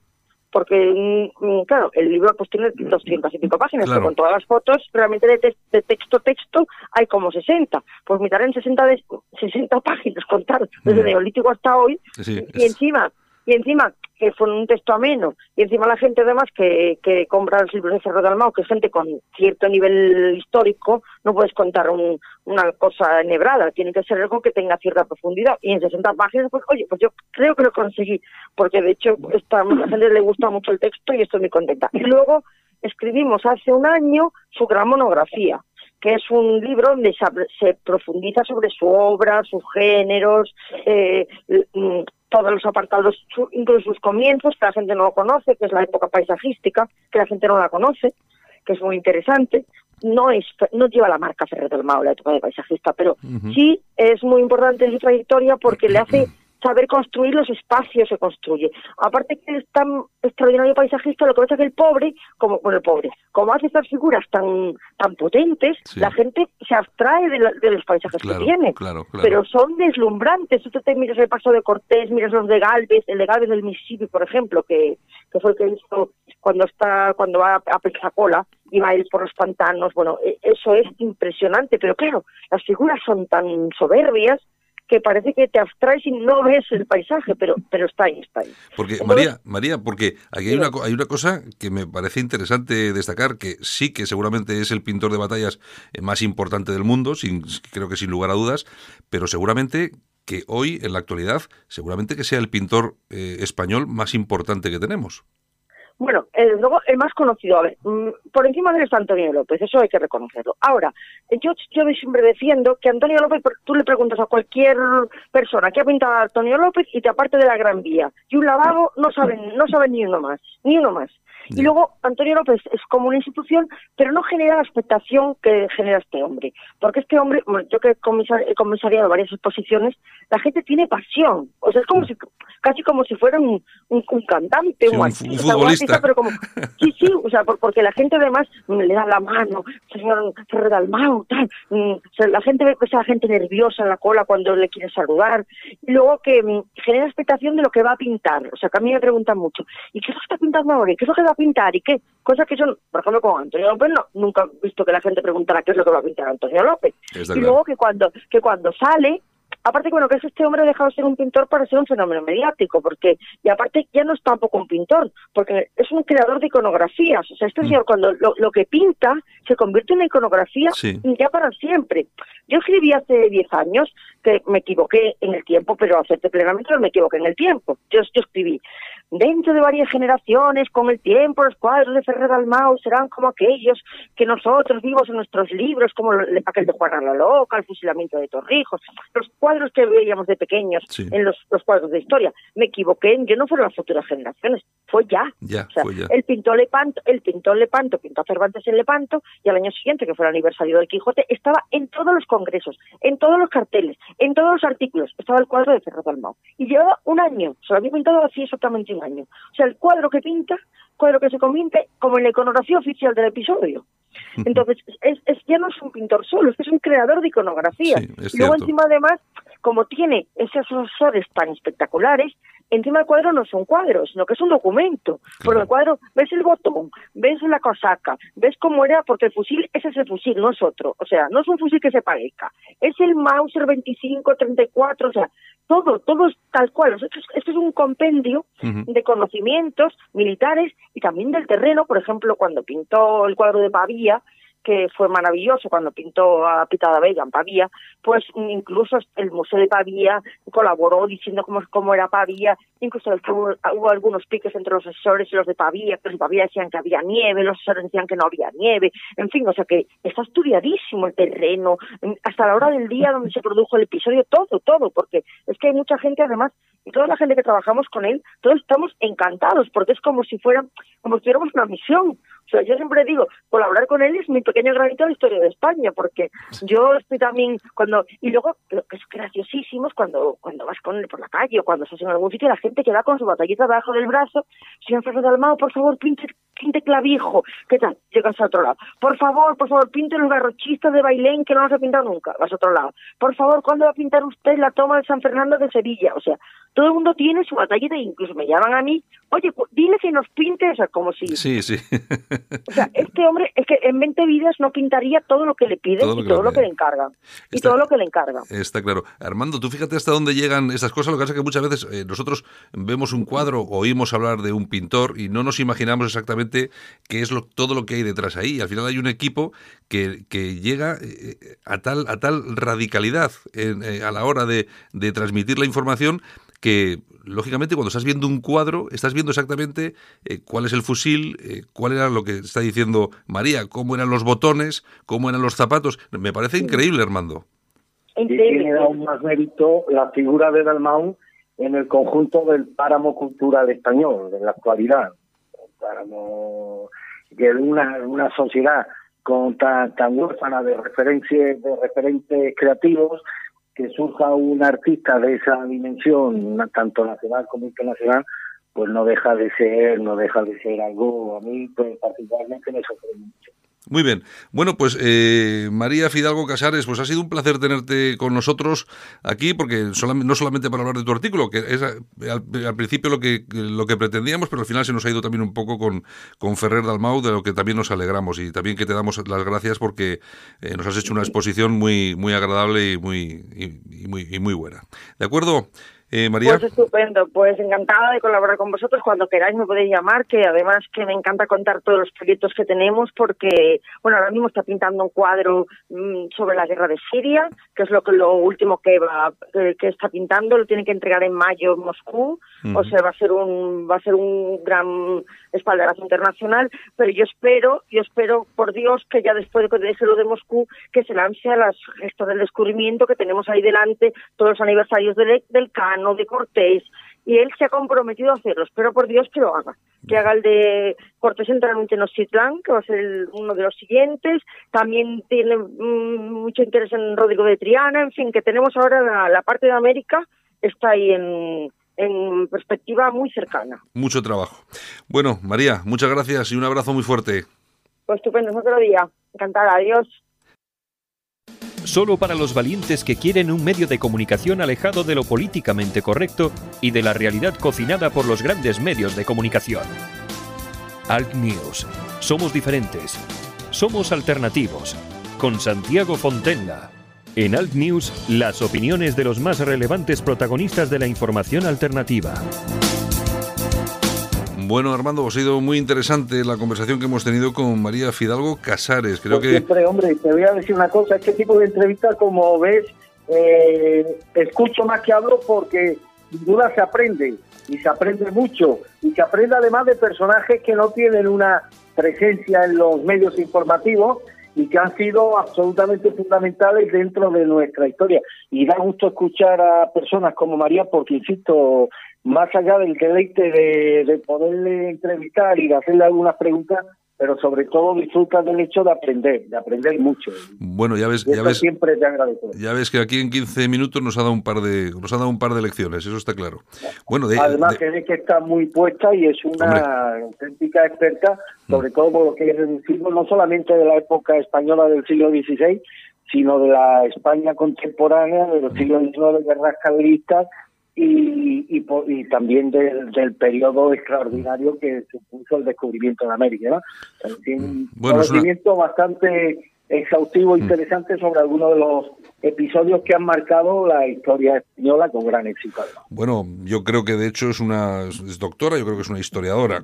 porque, mm, mm, claro, el libro pues tiene 200 y pico páginas, Claro. pero con todas las fotos, realmente de, te- de texto texto hay como 60. Pues mirar en 60, de, 60 páginas, contar desde Mm. Neolítico hasta hoy, Sí, y es- encima, y encima que fue un texto ameno, y encima la gente además que, que compra los libros de Ferro Dalmau, que es gente con cierto nivel histórico, no puedes contar un- una cosa enhebrada, tiene que ser algo que tenga cierta profundidad. Y en 60 páginas, pues oye, pues yo creo que lo conseguí, porque de hecho esta, a la gente le gusta mucho el texto y estoy muy contenta. Y luego escribimos hace un año su gran monografía, que es un libro donde se, profundiza sobre su obra, sus géneros, eh, mm, todos los apartados, incluso sus comienzos, que la gente no lo conoce, que es la época paisajística, que la gente no la conoce, que es muy interesante. No es no lleva la marca Ferrer del Mao, la época de paisajista, pero sí es muy importante en su trayectoria porque le hace saber construir los espacios que construye. Aparte que es tan extraordinario paisajista, lo que pasa es que el pobre, como bueno, el pobre, como hace estas figuras tan tan potentes, Sí. la gente se abstrae de, la- de los paisajes Claro, que tiene. claro, claro. Pero son deslumbrantes. Tú te miras el paso de Cortés, miras los de Galvez, el de Galvez del Mississippi, por ejemplo, que, que fue el que hizo cuando está cuando va a Pensacola y va a ir por los pantanos. Bueno, e- eso es impresionante. Pero claro, las figuras son tan soberbias que parece que te abstraes y no ves el paisaje, pero pero está ahí, está ahí. Porque, Entonces- María, María, porque aquí hay una, hay una cosa que me parece interesante destacar, que sí que seguramente es el pintor de batallas eh, más importante del mundo, sin, creo que sin lugar a dudas, pero seguramente que hoy, en la actualidad, seguramente que sea el pintor eh, español más importante que tenemos. Bueno, eh, luego el más conocido, a ver, mm, por encima de él está Antonio López, eso hay que reconocerlo. Ahora, yo, yo siempre defiendo que Antonio López, tú le preguntas a cualquier persona que ha pintado a Antonio López y te aparte de la Gran Vía y un lavabo, no saben, no saben ni uno más, ni uno más. Y luego Antonio López es como una institución, pero no genera la expectación que genera este hombre. Porque este hombre, bueno, yo que he comisa- he comisariado varias exposiciones, la gente tiene pasión. O sea, es como si, casi como si fuera un, un, un cantante, Sí, un artista, futbolista. pero como, sí, sí, o sea, por- porque la gente además mm, le da la mano, señor Ferrer Dalmau, tal, mm, o sea, la gente ve que esa gente nerviosa en la cola cuando le quiere saludar, y luego que mm, genera expectación de lo que va a pintar, o sea, que a mí me preguntan mucho, ¿y qué es lo que está pintando ahora? ¿Y qué es lo que va a pintar? ¿Y qué? Cosa que yo, por ejemplo, con Antonio López, no, nunca he visto que la gente preguntara qué es lo que va a pintar Antonio López. Está y claro. luego que cuando, que cuando sale, aparte bueno que es este hombre ha dejado de ser un pintor para ser un fenómeno mediático porque y aparte ya no es tampoco un pintor porque es un creador de iconografías o sea este Mm. señor cuando lo, lo que pinta se convierte en una iconografía Sí. ya para siempre yo escribí hace 10 años que me equivoqué en el tiempo pero acepté plenamente que me equivoqué en el tiempo yo, yo escribí dentro de varias generaciones con el tiempo los cuadros de Ferrer Dalmau serán como aquellos que nosotros vimos en nuestros libros como el aquel de Juana la Loca el fusilamiento de Torrijos los cuadros que veíamos de pequeños Sí. en los, los cuadros de historia. Me equivoqué, yo no fueron las futuras generaciones, fue ya. Ya, O sea, fue ya. Él pintó Lepanto, él pintó Lepanto, pintó a Cervantes en Lepanto y al año siguiente, que fue el aniversario del Quijote, estaba en todos los congresos, en todos los carteles, en todos los artículos, estaba el cuadro de Ferrer Dalmau. Y llevaba un año, se lo había pintado así exactamente un año. O sea, el cuadro que pinta, cuadro que se convierte como en la iconografía oficial del episodio. Entonces, es, es- ya no es un pintor solo, es que es un creador de iconografía. Sí, es y luego encima además, como tiene esos asesores tan espectaculares, encima el cuadro no son cuadros, sino que es un documento. Por el cuadro ves el botón, ves la cosaca, ves cómo era, porque el fusil es ese fusil, no es otro. O sea, no es un fusil que se parezca. Es el Mauser 25, 34, o sea, todo, todo es tal cual. Esto, es, esto es un compendio de conocimientos militares y también del terreno. Por ejemplo, cuando pintó el cuadro de Pavía, que fue maravilloso cuando pintó a Pitada Vega en Pavía, pues incluso el Museo de Pavía colaboró diciendo cómo, cómo era Pavía, incluso hubo, algunos piques entre los asesores y los de Pavía, que los de Pavía decían que había nieve, los asesores decían que no había nieve, en fin, o sea que está estudiadísimo el terreno, hasta la hora del día donde se produjo el episodio, todo, todo, porque es que hay mucha gente además, y toda la gente que trabajamos con él, todos estamos encantados, porque es como si fuera, como si tuviéramos una misión, o sea, yo siempre digo, colaborar con él es mi pequeño granito de la historia de España, porque yo estoy también cuando y luego lo que es graciosísimo es cuando cuando vas con él por la calle o cuando estás en algún sitio la gente que va con su batallita debajo del brazo, señor Ferro Dalmao, por favor, pinte, pinte clavijo, ¿qué tal? Llegas a otro lado. Por favor, por favor, pinte los garrochistas de Bailén que no los ha pintado nunca, vas a otro lado. Por favor, ¿cuándo va a pintar usted la toma de San Fernando de Sevilla? O sea, todo el mundo tiene su batallita incluso me llaman a mí, oye, dile si nos pinte, o sea, como si Sí, sí. o sea, este hombre es que en 20 vidas no pintaría todo lo que le piden Todo lo y que todo lo que le encargan. Y todo lo que le encargan. Está claro. Armando, tú fíjate hasta dónde llegan estas cosas. Lo que pasa es que muchas veces eh, nosotros vemos un cuadro, oímos hablar de un pintor y no nos imaginamos exactamente qué es lo, todo lo que hay detrás ahí. Y al final hay un equipo que, que llega eh, a, tal, a tal radicalidad en, eh, a la hora de, de transmitir la información que lógicamente cuando estás viendo un cuadro estás viendo exactamente eh, cuál es el fusil, eh, cuál era lo que está diciendo María, cómo eran los botones, cómo eran los zapatos. Me parece increíble, Armando. y Increíble. tiene aún más mérito la figura de Dalmau en el conjunto del páramo cultural español de la actualidad. El páramo que una, una sociedad con tan, tan huérfana de referencias, de referentes creativos, que surja un artista de esa dimensión, tanto nacional como internacional, pues no deja de ser, no deja de ser algo a mí pues, particularmente me sorprende mucho. Muy bien. Bueno, pues eh, María Fidalgo Casares, pues ha sido un placer tenerte con nosotros aquí, porque solam- no solamente para hablar de tu artículo, que es al, principio lo que, lo que pretendíamos, pero al final se nos ha ido también un poco con, con Ferrer Dalmau, de lo que también nos alegramos y también que te damos las gracias porque eh, nos has hecho una exposición muy, muy agradable y muy, y muy, y muy buena. ¿De acuerdo? Eh, María. Pues estupendo, pues encantada de colaborar con vosotros. Cuando queráis me podéis llamar, que además que me encanta contar todos los proyectos que tenemos, porque, bueno, ahora mismo está pintando un cuadro mm, sobre la guerra de Siria, que es lo que lo último que va que, que está pintando, lo tiene que entregar en mayo en Moscú, o sea, va a ser un va a ser un gran espaldarazo internacional, pero yo espero, yo espero por Dios que ya después de lo de Moscú que se lance a las gestas del descubrimiento que tenemos ahí delante, todos los aniversarios del, del Cano, de Cortés, y él se ha comprometido a hacerlo. Espero por Dios que lo haga. Que haga el de Cortés entrando en Tenochtitlán, que va a ser el- uno de los siguientes. También tiene mm, mucho interés en Rodrigo de Triana. En fin, que tenemos ahora la parte de América, está ahí en, en perspectiva muy cercana. Mucho trabajo. Bueno, María, muchas gracias y un abrazo muy fuerte. Pues estupendo, es otro día. Encantada, adiós. Solo para los valientes que quieren un medio de comunicación alejado de lo políticamente correcto y de la realidad cocinada por los grandes medios de comunicación. Alt News. Somos diferentes. Somos alternativos. Con Santiago Fontenla. En Alt News, las opiniones de los más relevantes protagonistas de la información alternativa. Bueno, Armando, ha sido muy interesante la conversación que hemos tenido con María Fidalgo Casares. Creo Pues que Siempre, hombre, te voy a decir una cosa, este tipo de entrevistas, como ves, eh, escucho más que hablo porque sin duda se aprende, y se aprende mucho, y se aprende además de personajes que no tienen una presencia en los medios informativos y que han sido absolutamente fundamentales dentro de nuestra historia. Y da gusto escuchar a personas como María porque, insisto, más allá del deleite de, de poderle entrevistar y de hacerle algunas preguntas, pero sobre todo disfrutas del hecho de aprender, de aprender mucho. bueno, ya ves, ya ves, siempre te agradezco. ya ves que aquí en 15 minutos nos ha dado un par de nos ha dado un par de lecciones, eso está claro. Bueno, de, Además, de- que, que está muy puesta y es una Hombre. auténtica experta, sobre todo por lo que es reducido no solamente de la época española del siglo XVI, sino de la España contemporánea, de los siglos XIX de guerras carlistas y, y, también del, del periodo extraordinario que supuso el descubrimiento de América. ¿no? O sea, tiene un Bueno, es una- conocimiento bastante exhaustivo e interesante sobre algunos de los episodios que han marcado la historia española con gran éxito. bueno, yo creo que de hecho es una es doctora, yo creo que es una historiadora.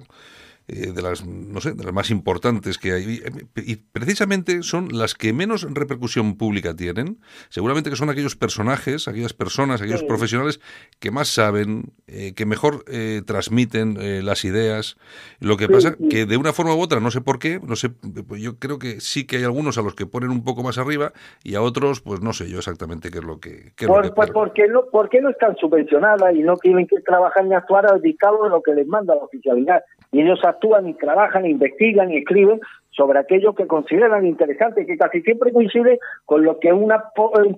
Eh, de las no sé de las más importantes que hay y, y precisamente son las que menos repercusión pública tienen seguramente que son aquellos personajes aquellas personas aquellos Sí. profesionales que más saben eh, que mejor eh, transmiten eh, las ideas lo que pasa sí. que de una forma u otra no sé por qué no sé pues yo creo que sí que hay algunos a los que ponen un poco más arriba y a otros pues no sé yo exactamente qué es lo que qué es lo Por, que pues ocurre. porque no, porque no están subvencionadas y no tienen que trabajar ni actuar al dictado de lo que les manda la oficialidad. Y ellos actúan y trabajan, investigan y escriben sobre aquello que consideran interesante, que casi siempre coincide con lo que un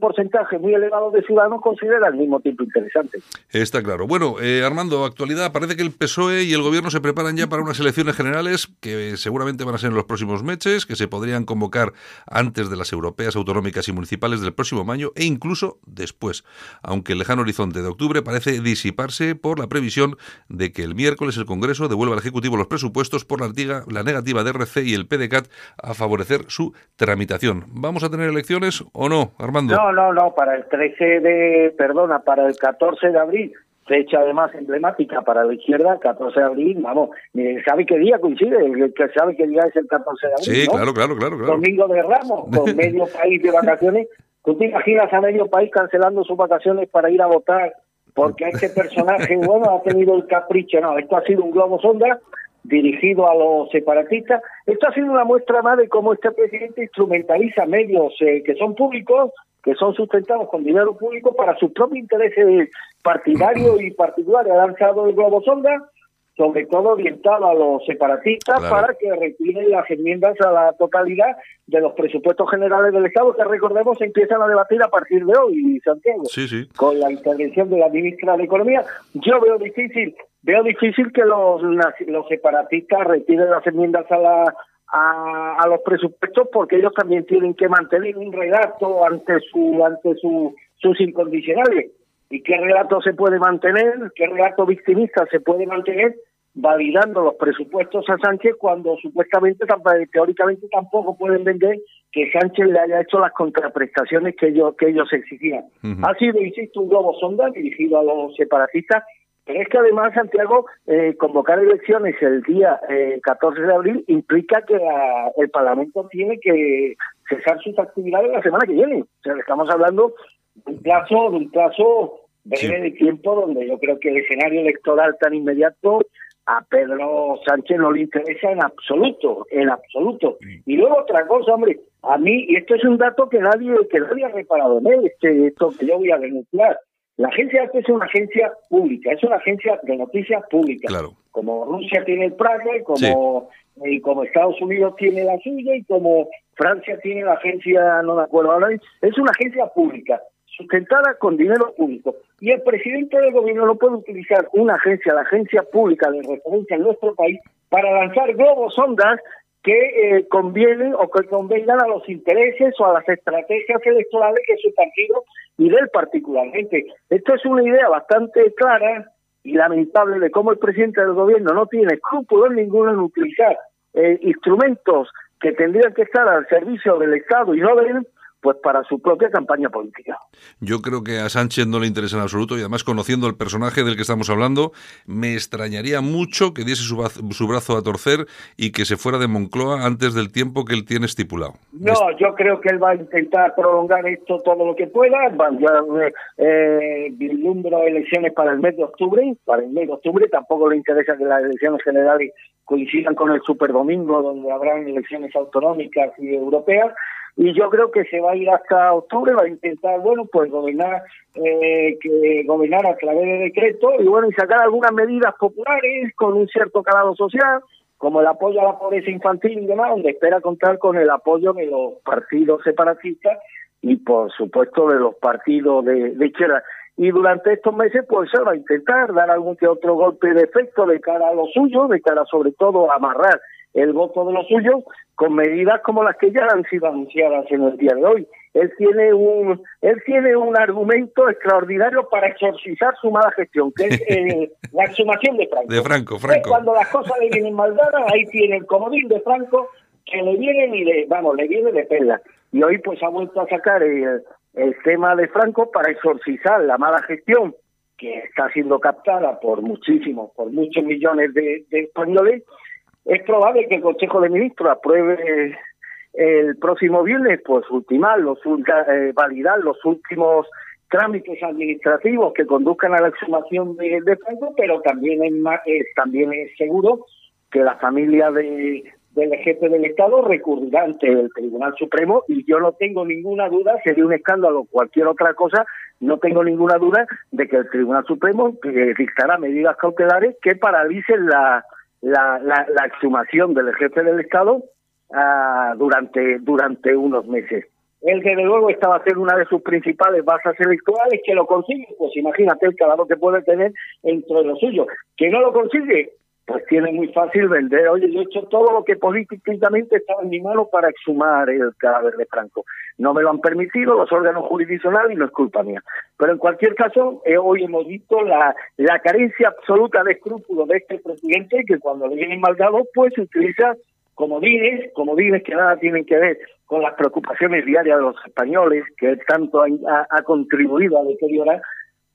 porcentaje muy elevado de ciudadanos considera al mismo tiempo interesante. Está claro. Bueno, eh, Armando, actualidad, parece que el PSOE y el gobierno se preparan ya para unas elecciones generales que seguramente van a ser en los próximos meses, que se podrían convocar antes de las europeas, autonómicas y municipales del próximo año e incluso después, aunque el lejano horizonte de octubre parece disiparse por la previsión de que el miércoles el Congreso devuelva al Ejecutivo los presupuestos por la, antiga- la negativa de RC y el A favorecer su tramitación. ¿Vamos a tener elecciones o no, Armando? No, no, no, para el 13 de, perdona, para el 14 de abril, fecha además emblemática para la izquierda, 14 de abril, vamos, ¿sabe qué día coincide? El que sabe qué día es el 14 de abril, Sí, ¿no? claro, claro, claro, claro. Domingo de Ramos, con medio país de vacaciones. ¿Tú te imaginas a medio país cancelando sus vacaciones para ir a votar? Porque este personaje, bueno, ha tenido el capricho. No, esto ha sido un globo sonda dirigido a los separatistas. Esto ha sido una muestra más de cómo este presidente instrumentaliza medios eh, que son públicos, que son sustentados con dinero público para sus propios intereses partidarios y particulares. Ha lanzado el globo sonda, sobre todo orientado a los separatistas, Claro. para que retiren las enmiendas a la totalidad de los presupuestos generales del Estado, que recordemos se empiezan a debatir a partir de hoy, Santiago Sí, sí. con la intervención de la ministra de Economía. Yo veo difícil, veo difícil que los, los separatistas retiren las enmiendas a la a, a los presupuestos porque ellos también tienen que mantener un relato ante su ante su, sus incondicionales. ¿Y qué relato se puede mantener? ¿Qué relato victimista se puede mantener? validando los presupuestos a Sánchez cuando supuestamente, tam- teóricamente tampoco pueden vender que Sánchez le haya hecho las contraprestaciones que ellos, que ellos exigían. Ujú. Ha sido, insisto, un globo sonda dirigido a los separatistas, es que además, Santiago, eh, convocar elecciones el día eh, 14 de abril implica que la- el Parlamento tiene que cesar sus actividades la semana que viene. O sea, estamos hablando de un plazo, de un plazo breve Sí. de tiempo donde yo creo que el escenario electoral tan inmediato a Pedro Sánchez no le interesa en absoluto, en absoluto. Y luego otra cosa, hombre, a mí, y esto es un dato que nadie, que nadie ha reparado en él, este, esto que yo voy a denunciar. La agencia es una agencia pública, es una agencia de noticias públicas. Claro. Como Rusia tiene el Praga, y como, y como Estados Unidos tiene la suya, y como Francia tiene la agencia, no me acuerdo ahora, es una agencia pública, sustentada con dinero público. Y el presidente del gobierno no puede utilizar una agencia, la agencia pública de referencia en nuestro país, para lanzar globos sondas que eh, convienen o que convengan a los intereses o a las estrategias electorales de su partido y del particularmente. Esto es una idea bastante clara y lamentable de cómo el presidente del gobierno no tiene escrúpulos ninguno en utilizar eh, instrumentos que tendrían que estar al servicio del Estado y no de él, pues para su propia campaña política. Yo creo que a Sánchez no le interesa en absoluto y además conociendo el personaje del que estamos hablando, me extrañaría mucho que diese su, su brazo a torcer y que se fuera de Moncloa antes del tiempo que él tiene estipulado. No, yo creo que él va a intentar prolongar esto todo lo que pueda. Va, ya, eh, eh, vislumbro elecciones para el mes de octubre. Para el mes de octubre tampoco le interesa que las elecciones generales coincidan con el superdomingo, donde habrán elecciones autonómicas y europeas. Y yo creo que se va a ir hasta octubre, va a intentar, bueno, pues gobernar, eh, que gobernar a través de decreto y bueno, y sacar algunas medidas populares con un cierto calado social como el apoyo a la pobreza infantil y demás, donde espera contar con el apoyo de los partidos separatistas y, por supuesto, de los partidos de, de izquierda. Y durante estos meses, pues se va a intentar dar algún que otro golpe de efecto de cara a lo suyo, de cara sobre todo a amarrar el voto de los suyos con medidas como las que ya han sido anunciadas en el día de hoy. Él tiene un él tiene un argumento extraordinario para exorcizar su mala gestión, que es eh, la exhumación de Franco. De Franco, Franco. Cuando las cosas le vienen mal dadas, ahí tiene el comodín de Franco que le viene y le, vamos, le viene de perla. Y hoy pues ha vuelto a sacar el, el tema de Franco para exorcizar la mala gestión que está siendo captada por muchísimos, por muchos millones de, de españoles. Es probable que el Consejo de Ministros apruebe el próximo viernes, pues ultimar, los, eh, validar los últimos trámites administrativos que conduzcan a la exhumación de, de pero también es, eh, también es seguro que la familia de, del jefe del Estado recurrirá ante el Tribunal Supremo y yo no tengo ninguna duda, sería un escándalo cualquier otra cosa, no tengo ninguna duda de que el Tribunal Supremo eh, dictará medidas cautelares que paralicen la la, la, la exhumación del jefe del Estado ah, durante, durante unos meses. Él, desde luego, esta va a ser una de sus principales bases electorales. Que lo consigue, pues imagínate el calado que puede tener entre los suyos. Que no lo consigue, pues tiene muy fácil vender. Oye, yo he hecho todo lo que políticamente estaba en mi mano para exhumar el cadáver de Franco. No me lo han permitido los órganos jurisdiccionales y no es culpa mía. Pero en cualquier caso, eh, hoy hemos visto la, la carencia absoluta de escrúpulos de este presidente que cuando le vienen mal dados, pues utiliza comodines, comodines que nada tienen que ver con las preocupaciones diarias de los españoles, que tanto ha contribuido a deteriorar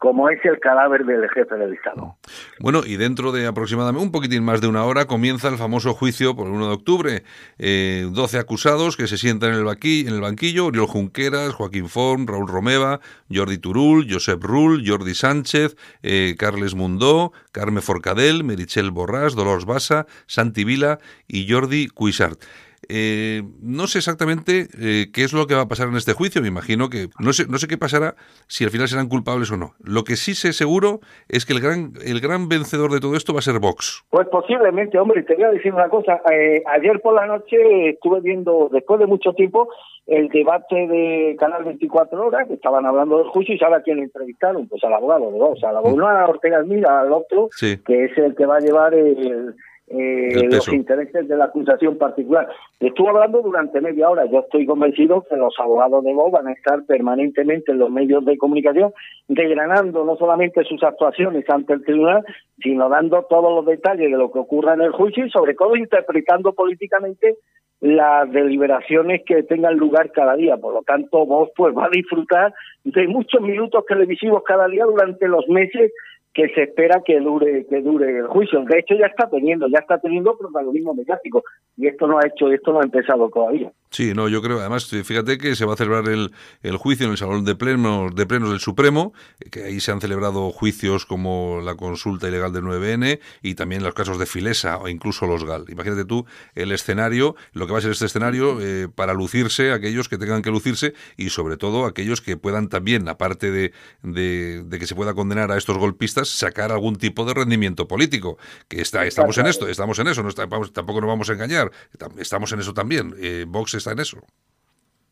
como es el cadáver del jefe del Estado. Bueno, y dentro de aproximadamente un poquitín más de una hora comienza el famoso juicio por el 1 de octubre. Eh, 12 acusados que se sientan en el, banquillo, en el banquillo, Oriol Junqueras, Joaquín Forn, Raúl Romeva, Jordi Turul, Josep Rull, Jordi Sánchez, eh, Carles Mundó, Carme Forcadell, Merichel Borràs, Dolors Bassa, Santi Vila y Jordi Cuixart. Eh, no sé exactamente eh, qué es lo que va a pasar en este juicio. Me imagino que no sé, no sé qué pasará si al final serán culpables o no. Lo que sí sé seguro es que el gran, el gran vencedor de todo esto va a ser Vox. Pues posiblemente, hombre, te voy a decir una cosa. Eh, ayer por la noche estuve viendo, después de mucho tiempo, el debate de Canal 24 Horas, que estaban hablando del juicio, y sabe a quién entrevistaron, pues al abogado de Vox, al abogado, no a Ortega Mira, al otro, Sí. que es el que va a llevar el, eh, los intereses de la acusación particular. Estuvo hablando durante media hora. Yo estoy convencido que los abogados de Vox van a estar permanentemente en los medios de comunicación, desgranando no solamente sus actuaciones ante el tribunal, sino dando todos los detalles de lo que ocurra en el juicio y sobre todo interpretando políticamente las deliberaciones que tengan lugar cada día. Por lo tanto, Vox pues va a disfrutar de muchos minutos televisivos cada día durante los meses que se espera que dure que dure el juicio. De hecho, ya está teniendo, ya está teniendo protagonismo mediático y esto no ha hecho, esto no ha empezado todavía. Sí, no, yo creo, además, eh, fíjate que se va a celebrar el, el juicio en el Salón de Plenos, de Plenos del Supremo, eh, que ahí se han celebrado juicios como la consulta ilegal del 9N y también los casos de Filesa o incluso los GAL. Imagínate tú el escenario, lo que va a ser este escenario eh, para lucirse aquellos que tengan que lucirse y sobre todo aquellos que puedan también, aparte de, de, de que se pueda condenar a estos golpistas, sacar algún tipo de rendimiento político. Que está, estamos en esto, estamos en eso, no está- vamos- tampoco nos vamos a engañar, tam- estamos en eso también. Eh, Vox está en eso.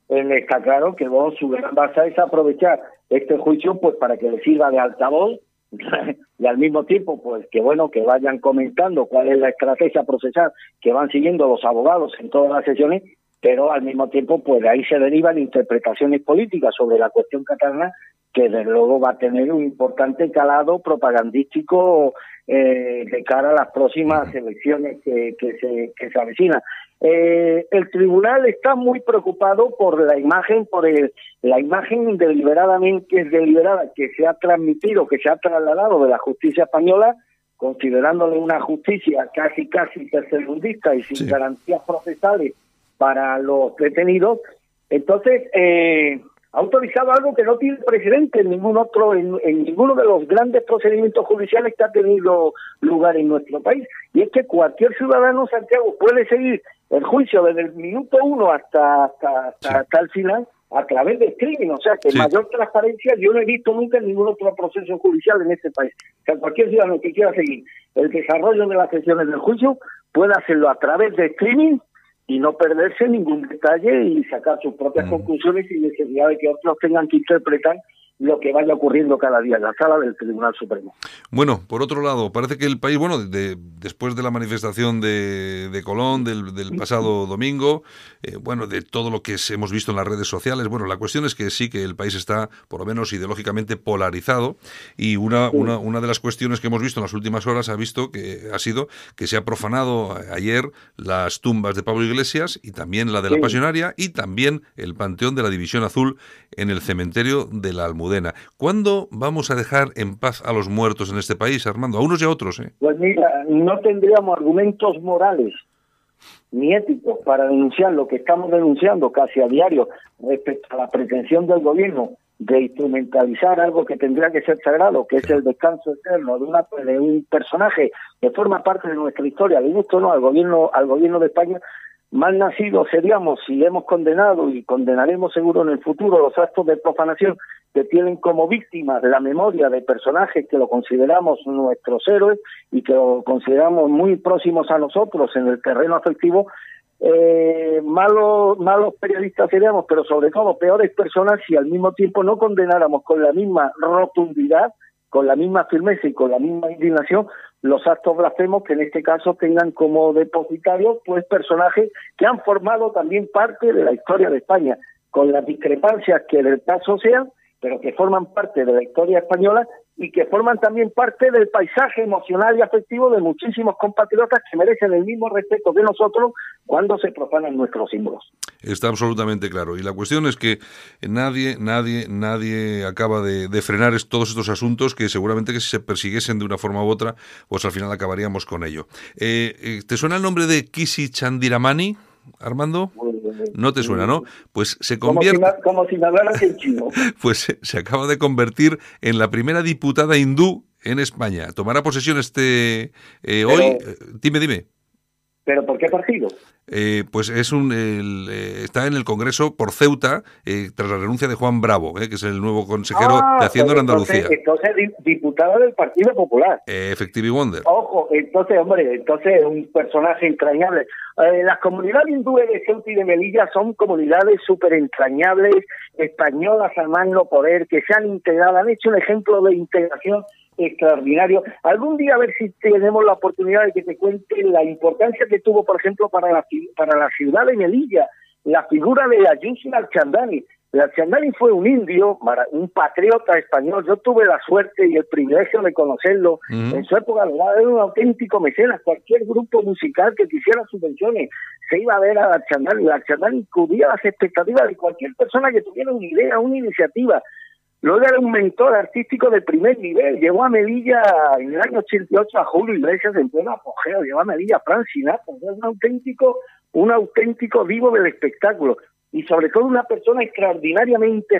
Él está claro que vos su gran base es aprovechar este juicio pues para que le sirva de altavoz y al mismo tiempo pues que bueno que vayan comentando cuál es la estrategia procesal que van siguiendo los abogados en todas las sesiones pero al mismo tiempo pues de ahí se derivan interpretaciones políticas sobre la cuestión catalana que desde luego va a tener un importante calado propagandístico eh, de cara a las próximas elecciones que, que se, que se avecinan. Eh, el tribunal está muy preocupado por la imagen, por el, la imagen deliberadamente deliberada que se ha transmitido, que se ha trasladado de la justicia española, considerándole una justicia casi casi tercermundista y sin Sí. garantías procesales para los detenidos. Entonces, eh, ha autorizado algo que no tiene precedente en ningún otro, en, en ninguno de los grandes procedimientos judiciales que ha tenido lugar en nuestro país. Y es que cualquier ciudadano, Santiago, puede seguir el juicio desde el minuto uno hasta, hasta, hasta, Sí. hasta el final a través de streaming. O sea, que Sí. mayor transparencia yo no he visto nunca en ningún otro proceso judicial en este país. O sea, cualquier ciudadano que quiera seguir el desarrollo de las sesiones del juicio puede hacerlo a través de streaming y no perderse ningún detalle y sacar sus propias conclusiones sin necesidad de que otros tengan que interpretar lo que vaya ocurriendo cada día en la sala del Tribunal Supremo. Bueno, por otro lado, parece que el país, bueno, de- después de la manifestación de, de Colón del, del pasado domingo, eh, bueno, de todo lo que hemos visto en las redes sociales, bueno, la cuestión es que sí que el país está, por lo menos ideológicamente, polarizado y una, una, una de las cuestiones que hemos visto en las últimas horas ha visto que ha sido que se ha profanado ayer las tumbas de Pablo Iglesias y también la de la Sí. Pasionaria y también el panteón de la División Azul en el cementerio de la Almudena. ¿Cuándo vamos a dejar en paz a los muertos en este país, Armando? A unos y a otros, ¿eh? Pues mira, no tendríamos argumentos morales ni éticos para denunciar lo que estamos denunciando casi a diario respecto a la pretensión del gobierno de instrumentalizar algo que tendría que ser sagrado, que es el descanso eterno de, una, de un personaje que forma parte de nuestra historia, le gusto o no al gobierno, al gobierno de España, mal nacidos seríamos si hemos condenado y condenaremos seguro en el futuro los actos de profanación que tienen como víctimas la memoria de personajes que lo consideramos nuestros héroes y que lo consideramos muy próximos a nosotros en el terreno afectivo, eh, malos, malos periodistas seríamos, pero sobre todo peores personas si al mismo tiempo no condenáramos con la misma rotundidad, con la misma firmeza y con la misma indignación los actos blasfemos que en este caso tengan como depositarios pues personajes que han formado también parte de la historia de España, con las discrepancias que del caso sean, pero que forman parte de la historia española y que forman también parte del paisaje emocional y afectivo de muchísimos compatriotas que merecen el mismo respeto que nosotros cuando se profanan nuestros símbolos. Está absolutamente claro. Y la cuestión es que nadie, nadie, nadie acaba de, de frenar todos estos asuntos que seguramente que si se persiguiesen de una forma u otra, pues al final acabaríamos con ello. Eh, eh, ¿Te suena el nombre de Kisi Chandiramani, Armando? No te suena, ¿no? Pues se Como si, convierte... me- como si me hablaras en chino. pues se- se acaba de convertir en la primera diputada hindú en España. Tomará posesión este eh, hoy. eh, Dime, dime. ¿Pero por qué partido? Eh, pues es un el, eh, está en el Congreso por Ceuta eh, tras la renuncia de Juan Bravo, eh, que es el nuevo consejero Ah, de Hacienda en pues Andalucía. Entonces, entonces di- diputada del Partido Popular. Eh, Effective Wonder. Ojo, entonces, hombre, entonces un personaje entrañable. Las comunidades hindúes de Ceuta y de Melilla son comunidades súper entrañables, españolas a más no poder, que se han integrado, han hecho un ejemplo de integración extraordinario. Algún día a ver si tenemos la oportunidad de que te cuente la importancia que tuvo, por ejemplo, para la, para la ciudad de Melilla, la figura de Ayuso Alchandani. Alchandani fue un indio, un patriota español. Yo tuve la suerte y el privilegio de conocerlo. En su época era un auténtico mecenas. Cualquier grupo musical que quisiera subvenciones se iba a ver a Alchandani. Alchandani cubría las expectativas de cualquier persona que tuviera una idea, una iniciativa. Luego era un mentor artístico de primer nivel. Llegó a Melilla en el año 88 a Julio Iglesias en pleno apogeo. Llegó a Melilla a Frank Sinatra. Era un auténtico, un auténtico vivo del espectáculo. Y sobre todo una persona extraordinariamente